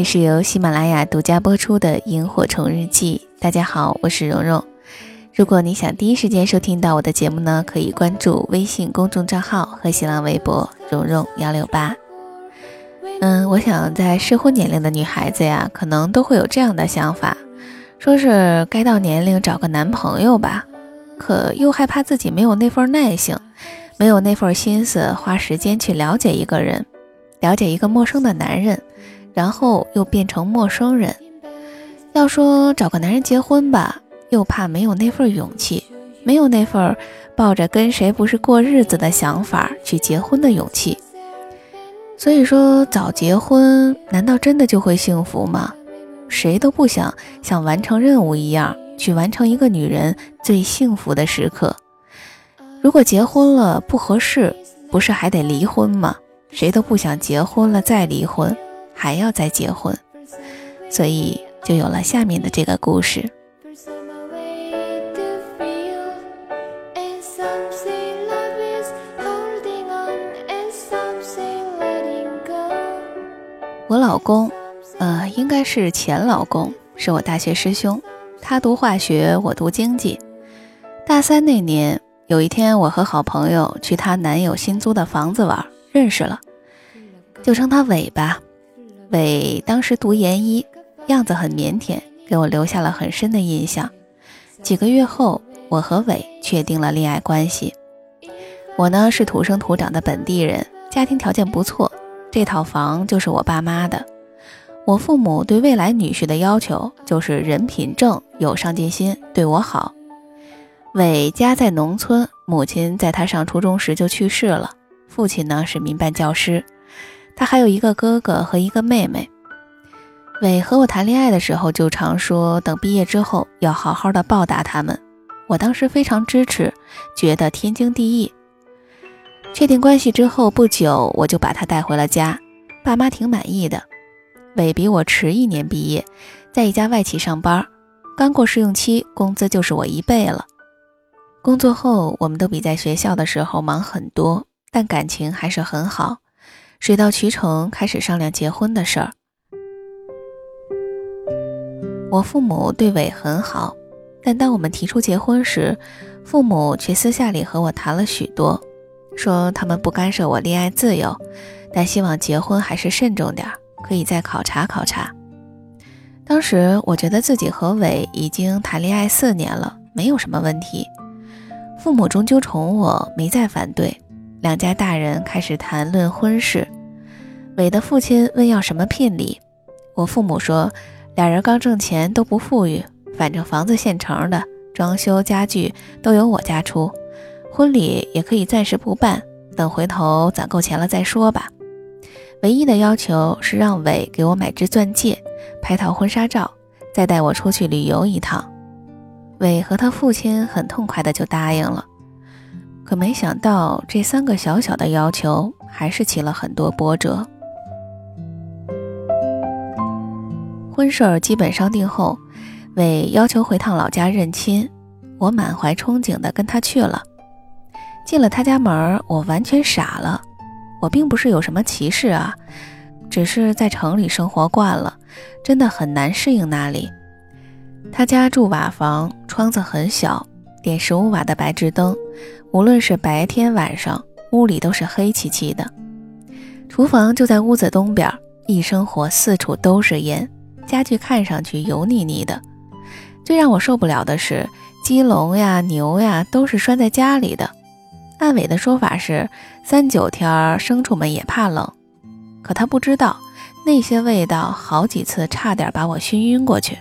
里是由喜马拉雅独家播出的《萤火虫日记》。大家好，我是蓉蓉。如果你想第一时间收听到我的节目呢，可以关注微信公众账号和新浪微博“蓉蓉幺六八”。嗯，我想在适婚年龄的女孩子呀，可能都会有这样的想法，说是该到年龄找个男朋友吧，可又害怕自己没有那份耐性。没有那份心思花时间去了解一个人，了解一个陌生的男人，然后又变成陌生人。要说找个男人结婚吧，又怕没有那份勇气，没有那份抱着跟谁不是过日子的想法去结婚的勇气。所以说早结婚，难道真的就会幸福吗？谁都不想像完成任务一样去完成一个女人最幸福的时刻。如果结婚了不合适，不是还得离婚吗？谁都不想结婚了再离婚，还要再结婚，所以就有了下面的这个故事。我老公，呃，应该是前老公，是我大学师兄，他读化学，我读经济，大三那年。有一天，我和好朋友去她男友新租的房子玩，认识了，就称他伟吧。伟当时读研一，样子很腼腆，给我留下了很深的印象。几个月后，我和伟确定了恋爱关系。我呢是土生土长的本地人，家庭条件不错，这套房就是我爸妈的。我父母对未来女婿的要求就是人品正，有上进心，对我好。伟家在农村，母亲在他上初中时就去世了，父亲呢是民办教师，他还有一个哥哥和一个妹妹。伟和我谈恋爱的时候就常说，等毕业之后要好好的报答他们。我当时非常支持，觉得天经地义。确定关系之后不久，我就把他带回了家，爸妈挺满意的。伟比我迟一年毕业，在一家外企上班，刚过试用期，工资就是我一倍了。工作后，我们都比在学校的时候忙很多，但感情还是很好。水到渠成，开始商量结婚的事儿。我父母对伟很好，但当我们提出结婚时，父母却私下里和我谈了许多，说他们不干涉我恋爱自由，但希望结婚还是慎重点，可以再考察考察。当时我觉得自己和伟已经谈恋爱四年了，没有什么问题。父母终究宠我，没再反对。两家大人开始谈论婚事。伟的父亲问要什么聘礼，我父母说，俩人刚挣钱都不富裕，反正房子现成的，装修家具都由我家出，婚礼也可以暂时不办，等回头攒够钱了再说吧。唯一的要求是让伟给我买只钻戒，拍套婚纱照，再带我出去旅游一趟。伟和他父亲很痛快的就答应了，可没想到这三个小小的要求还是起了很多波折。婚事儿基本商定后，伟要求回趟老家认亲，我满怀憧憬的跟他去了。进了他家门，我完全傻了。我并不是有什么歧视啊，只是在城里生活惯了，真的很难适应那里。他家住瓦房，窗子很小，点十五瓦的白炽灯，无论是白天晚上，屋里都是黑漆漆的。厨房就在屋子东边，一生火四处都是烟，家具看上去油腻腻的。最让我受不了的是，鸡笼呀、牛呀都是拴在家里的。按伟的说法是，三九天牲畜们也怕冷，可他不知道，那些味道好几次差点把我熏晕过去。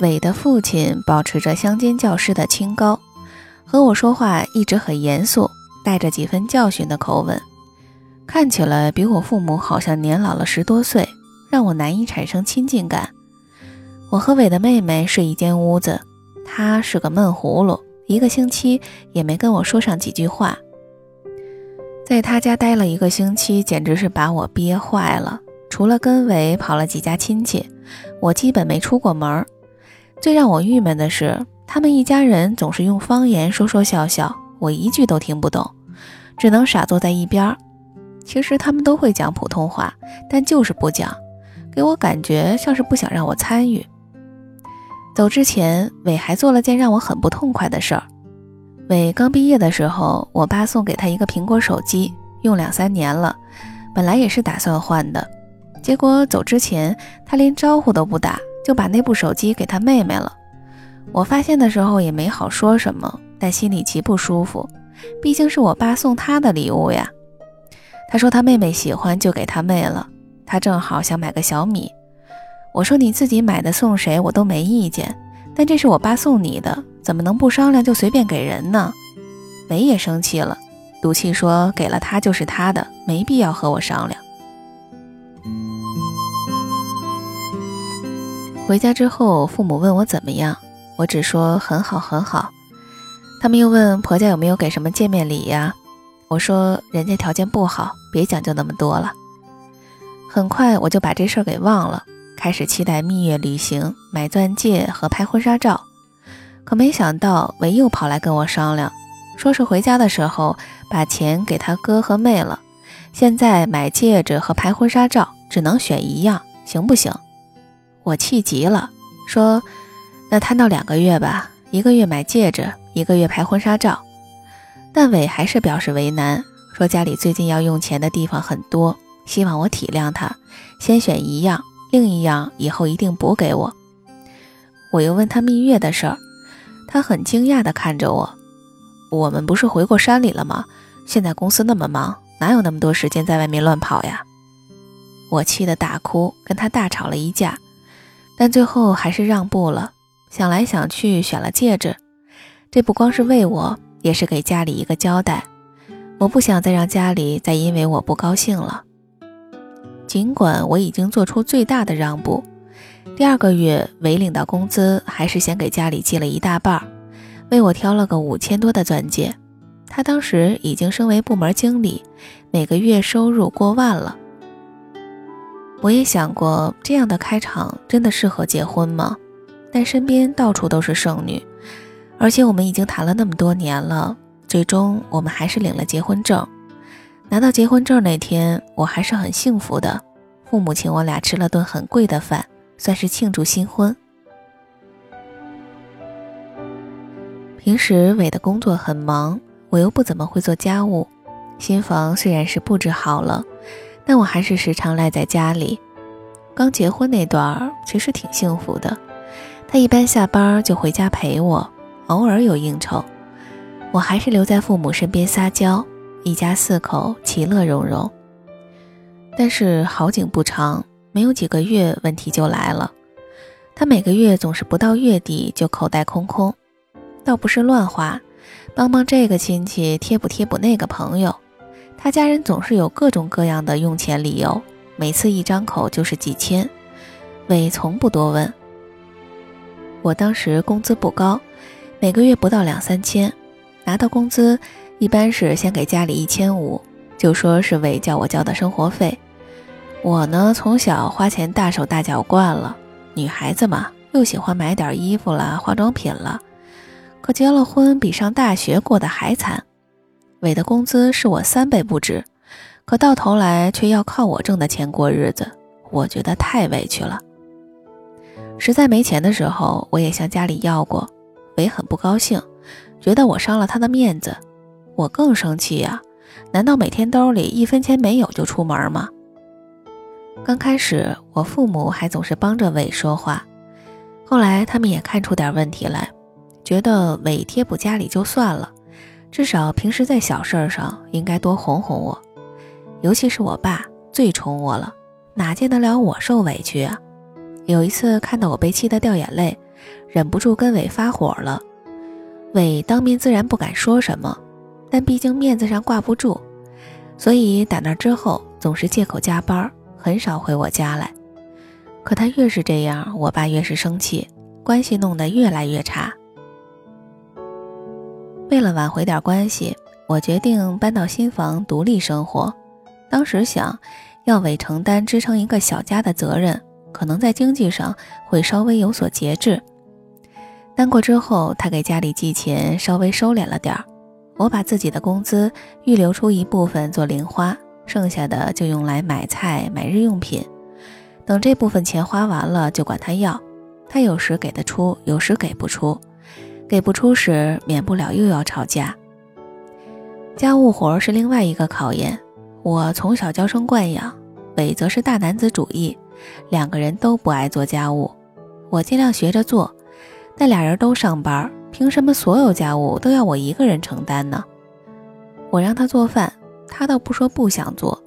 伟的父亲保持着乡间教师的清高，和我说话一直很严肃，带着几分教训的口吻，看起来比我父母好像年老了十多岁，让我难以产生亲近感。我和伟的妹妹睡一间屋子，他是个闷葫芦，一个星期也没跟我说上几句话。在他家待了一个星期，简直是把我憋坏了。除了跟伟跑了几家亲戚，我基本没出过门。最让我郁闷的是，他们一家人总是用方言说说笑笑，我一句都听不懂，只能傻坐在一边。其实他们都会讲普通话，但就是不讲，给我感觉像是不想让我参与。走之前，伟还做了件让我很不痛快的事儿。伟刚毕业的时候，我爸送给他一个苹果手机，用两三年了，本来也是打算换的，结果走之前他连招呼都不打。就把那部手机给他妹妹了。我发现的时候也没好说什么，但心里极不舒服，毕竟是我爸送他的礼物呀。他说他妹妹喜欢，就给他妹了。他正好想买个小米。我说你自己买的送谁我都没意见，但这是我爸送你的，怎么能不商量就随便给人呢？梅也生气了，赌气说给了他就是他的，没必要和我商量。回家之后，父母问我怎么样，我只说很好很好。他们又问婆家有没有给什么见面礼呀？我说人家条件不好，别讲究那么多了。很快我就把这事儿给忘了，开始期待蜜月旅行、买钻戒和拍婚纱照。可没想到维又跑来跟我商量，说是回家的时候把钱给他哥和妹了，现在买戒指和拍婚纱照只能选一样，行不行？我气急了，说：“那摊到两个月吧，一个月买戒指，一个月拍婚纱照。”但伟还是表示为难，说家里最近要用钱的地方很多，希望我体谅他，先选一样，另一样以后一定补给我。我又问他蜜月的事儿，他很惊讶地看着我：“我们不是回过山里了吗？现在公司那么忙，哪有那么多时间在外面乱跑呀？”我气得大哭，跟他大吵了一架。但最后还是让步了，想来想去选了戒指，这不光是为我，也是给家里一个交代。我不想再让家里再因为我不高兴了。尽管我已经做出最大的让步，第二个月没领到工资，还是先给家里寄了一大半，为我挑了个五千多的钻戒。他当时已经升为部门经理，每个月收入过万了。我也想过这样的开场真的适合结婚吗？但身边到处都是剩女，而且我们已经谈了那么多年了，最终我们还是领了结婚证。拿到结婚证那天，我还是很幸福的。父母请我俩吃了顿很贵的饭，算是庆祝新婚。平时伟的工作很忙，我又不怎么会做家务，新房虽然是布置好了。但我还是时常赖在家里。刚结婚那段儿其实挺幸福的，他一般下班就回家陪我，偶尔有应酬，我还是留在父母身边撒娇，一家四口其乐融融。但是好景不长，没有几个月，问题就来了。他每个月总是不到月底就口袋空空，倒不是乱花，帮帮这个亲戚，贴补贴补那个朋友。他家人总是有各种各样的用钱理由，每次一张口就是几千，伟从不多问。我当时工资不高，每个月不到两三千，拿到工资一般是先给家里一千五，就说是伟叫我交的生活费。我呢从小花钱大手大脚惯了，女孩子嘛又喜欢买点衣服啦、化妆品了，可结了婚比上大学过得还惨。伟的工资是我三倍不止，可到头来却要靠我挣的钱过日子，我觉得太委屈了。实在没钱的时候，我也向家里要过，伟很不高兴，觉得我伤了他的面子。我更生气呀！难道每天兜里一分钱没有就出门吗？刚开始，我父母还总是帮着伟说话，后来他们也看出点问题来，觉得伟贴补家里就算了，至少平时在小事上应该多哄哄我。尤其是我爸最宠我了，哪见得了我受委屈啊？有一次看到我被气得掉眼泪，忍不住跟伟发火了。伟当面自然不敢说什么。但毕竟面子上挂不住，所以打那之后总是借口加班，很少回我家来。可他越是这样，我爸越是生气，关系弄得越来越差。为了挽回点关系，我决定搬到新房独立生活。当时想要伟承担支撑一个小家的责任，可能在经济上会稍微有所节制。单过之后，他给家里寄钱稍微收敛了点儿。我把自己的工资预留出一部分做零花，剩下的就用来买菜、买日用品。等这部分钱花完了，就管他要。他有时给得出，有时给不出。给不出时，免不了又要吵架。家务活是另外一个考验。我从小娇生惯养，伟则是大男子主义，两个人都不爱做家务。我尽量学着做，但俩人都上班。凭什么所有家务都要我一个人承担呢？我让他做饭，他倒不说不想做，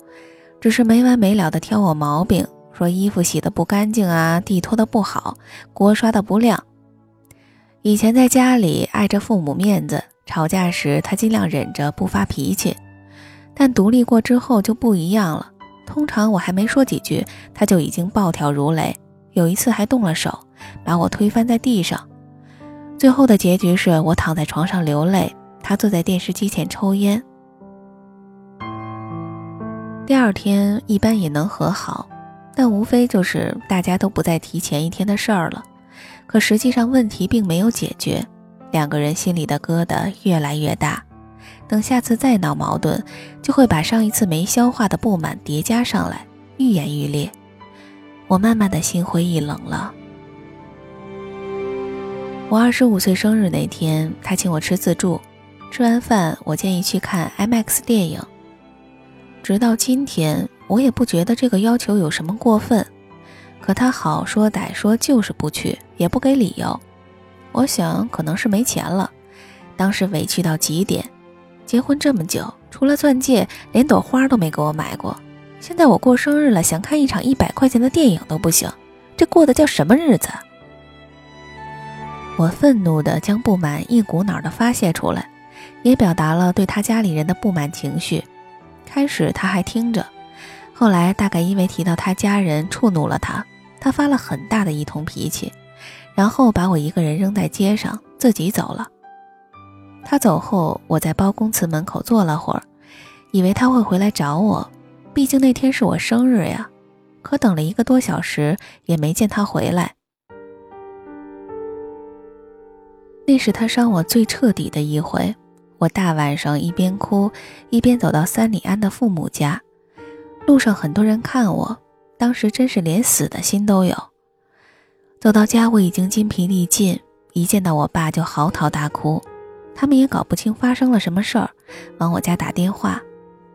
只是没完没了的挑我毛病，说衣服洗的不干净啊，地拖的不好，锅刷的不亮。以前在家里碍着父母面子，吵架时他尽量忍着不发脾气，但独立过之后就不一样了。通常我还没说几句，他就已经暴跳如雷，有一次还动了手，把我推翻在地上。最后的结局是我躺在床上流泪，他坐在电视机前抽烟。第二天一般也能和好，但无非就是大家都不再提前一天的事儿了。可实际上问题并没有解决，两个人心里的疙瘩越来越大。等下次再闹矛盾，就会把上一次没消化的不满叠加上来，愈演愈烈。我慢慢的心灰意冷了。我二十五岁生日那天，他请我吃自助。吃完饭，我建议去看 IMAX 电影。直到今天，我也不觉得这个要求有什么过分。可他好说歹说就是不去，也不给理由。我想可能是没钱了，当时委屈到极点。结婚这么久，除了钻戒，连朵花都没给我买过。现在我过生日了，想看一场一百块钱的电影都不行，这过的叫什么日子？我愤怒地将不满一股脑地发泄出来，也表达了对他家里人的不满情绪。开始他还听着，后来大概因为提到他家人触怒了他，他发了很大的一通脾气，然后把我一个人扔在街上，自己走了。他走后，我在包公祠门口坐了会儿，以为他会回来找我，毕竟那天是我生日呀。可等了一个多小时，也没见他回来。那是他伤我最彻底的一回。我大晚上一边哭一边走到三里安的父母家，路上很多人看我，当时真是连死的心都有。走到家我已经筋疲力尽，一见到我爸就嚎啕大哭。他们也搞不清发生了什么事儿，往我家打电话，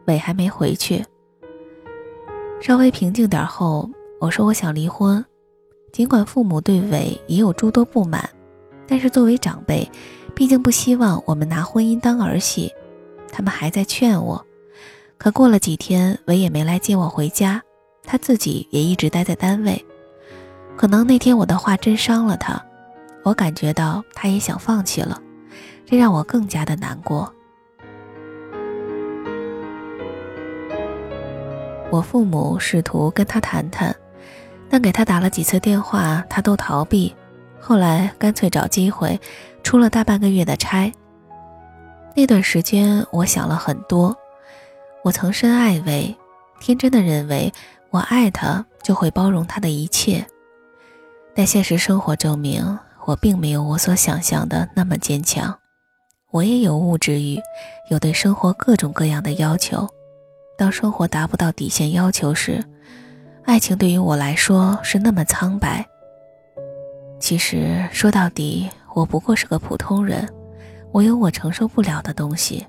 伟还没回去。稍微平静点后，我说我想离婚，尽管父母对伟也有诸多不满。但是作为长辈，毕竟不希望我们拿婚姻当儿戏，他们还在劝我。可过了几天，伟也没来接我回家，他自己也一直待在单位。可能那天我的话真伤了他，我感觉到他也想放弃了，这让我更加的难过。我父母试图跟他谈谈，但给他打了几次电话，他都逃避。后来干脆找机会，出了大半个月的差。那段时间，我想了很多。我曾深爱为，天真的认为我爱他就会包容他的一切。但现实生活证明，我并没有我所想象的那么坚强。我也有物质欲，有对生活各种各样的要求。当生活达不到底线要求时，爱情对于我来说是那么苍白。其实说到底，我不过是个普通人，我有我承受不了的东西。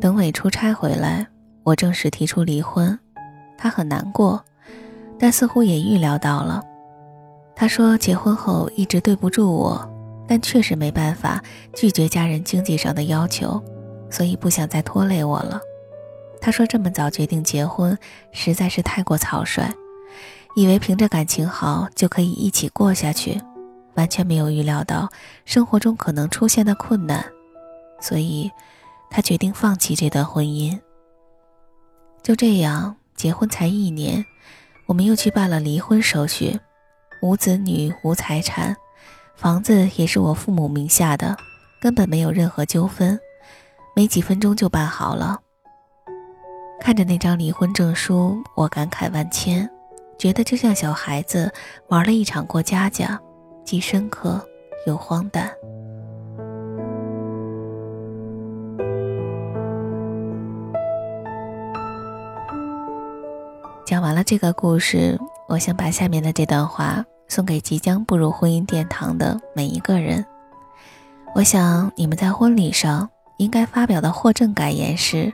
等伟出差回来，我正式提出离婚，他很难过，但似乎也预料到了。他说结婚后一直对不住我，但确实没办法拒绝家人经济上的要求，所以不想再拖累我了。他说这么早决定结婚实在是太过草率，以为凭着感情好就可以一起过下去，完全没有预料到生活中可能出现的困难，所以。他决定放弃这段婚姻。就这样，结婚才一年，我们又去办了离婚手续，无子女，无财产，房子也是我父母名下的，根本没有任何纠纷，没几分钟就办好了。看着那张离婚证书，我感慨万千，觉得就像小孩子玩了一场过家家，既深刻又荒诞。讲完了这个故事，我想把下面的这段话送给即将步入婚姻殿堂的每一个人。我想你们在婚礼上应该发表的获证感言是：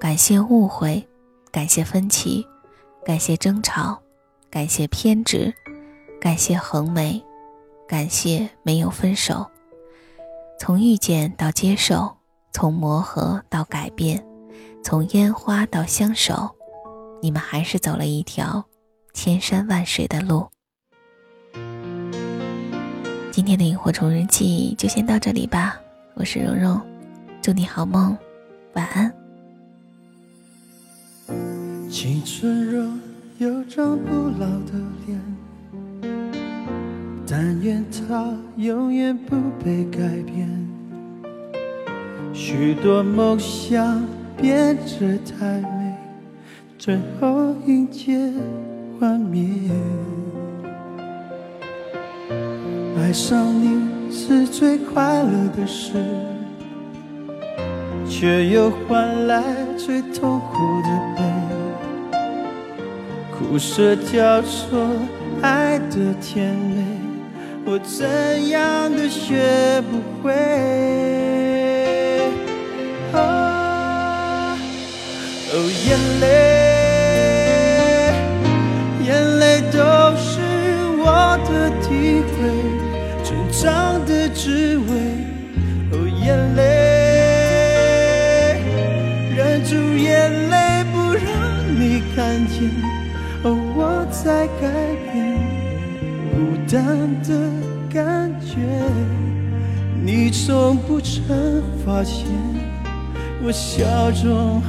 感谢误会，感谢分歧，感谢争吵，感谢偏执，感谢横眉，感谢没有分手。从遇见到接受，从磨合到改变，从烟花到相守。你们还是走了一条千山万水的路。今天的萤火虫日记就先到这里吧，我是蓉蓉，祝你好梦，晚安。青春若有张不老的脸，但愿它永远不被改变。许多梦想变着太美。最后迎接幻灭，爱上你是最快乐的事，却又换来最痛苦的悲。苦涩交错，爱的甜美，我怎样都学不会。哦，眼泪。滋味，哦，眼泪，忍住眼泪不让你看见，哦，我在改变，孤单的感觉，你从不曾发现，我笑中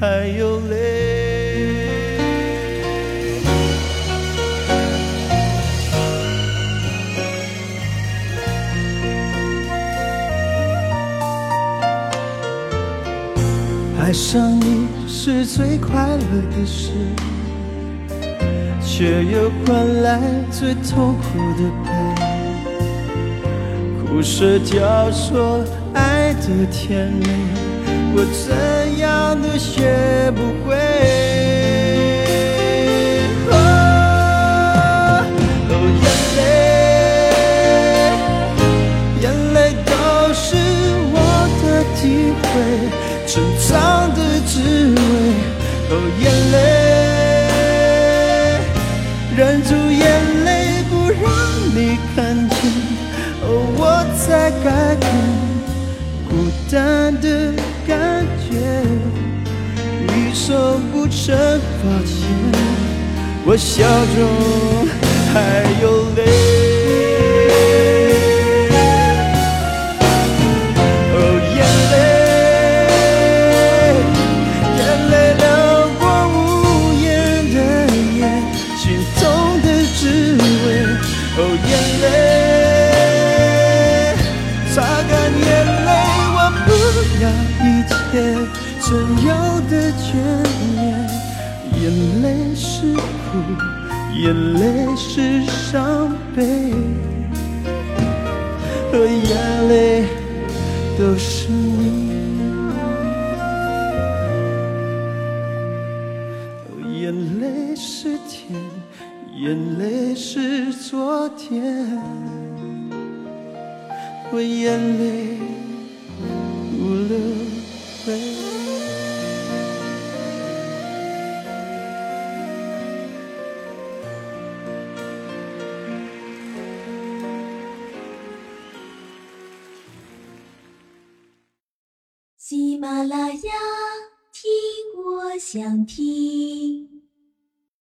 还有泪。爱上你是最快乐的事，却又换来最痛苦的悲。苦涩交错，爱的甜美，我怎样都学不会。成长的滋味，哦，眼泪，忍住眼泪不让你看见，哦，我在改变，孤单的感觉，你从不曾发现，我笑中还有泪。眼泪是伤悲，和眼泪都是你。眼泪是甜。眼泪是昨天，我眼泪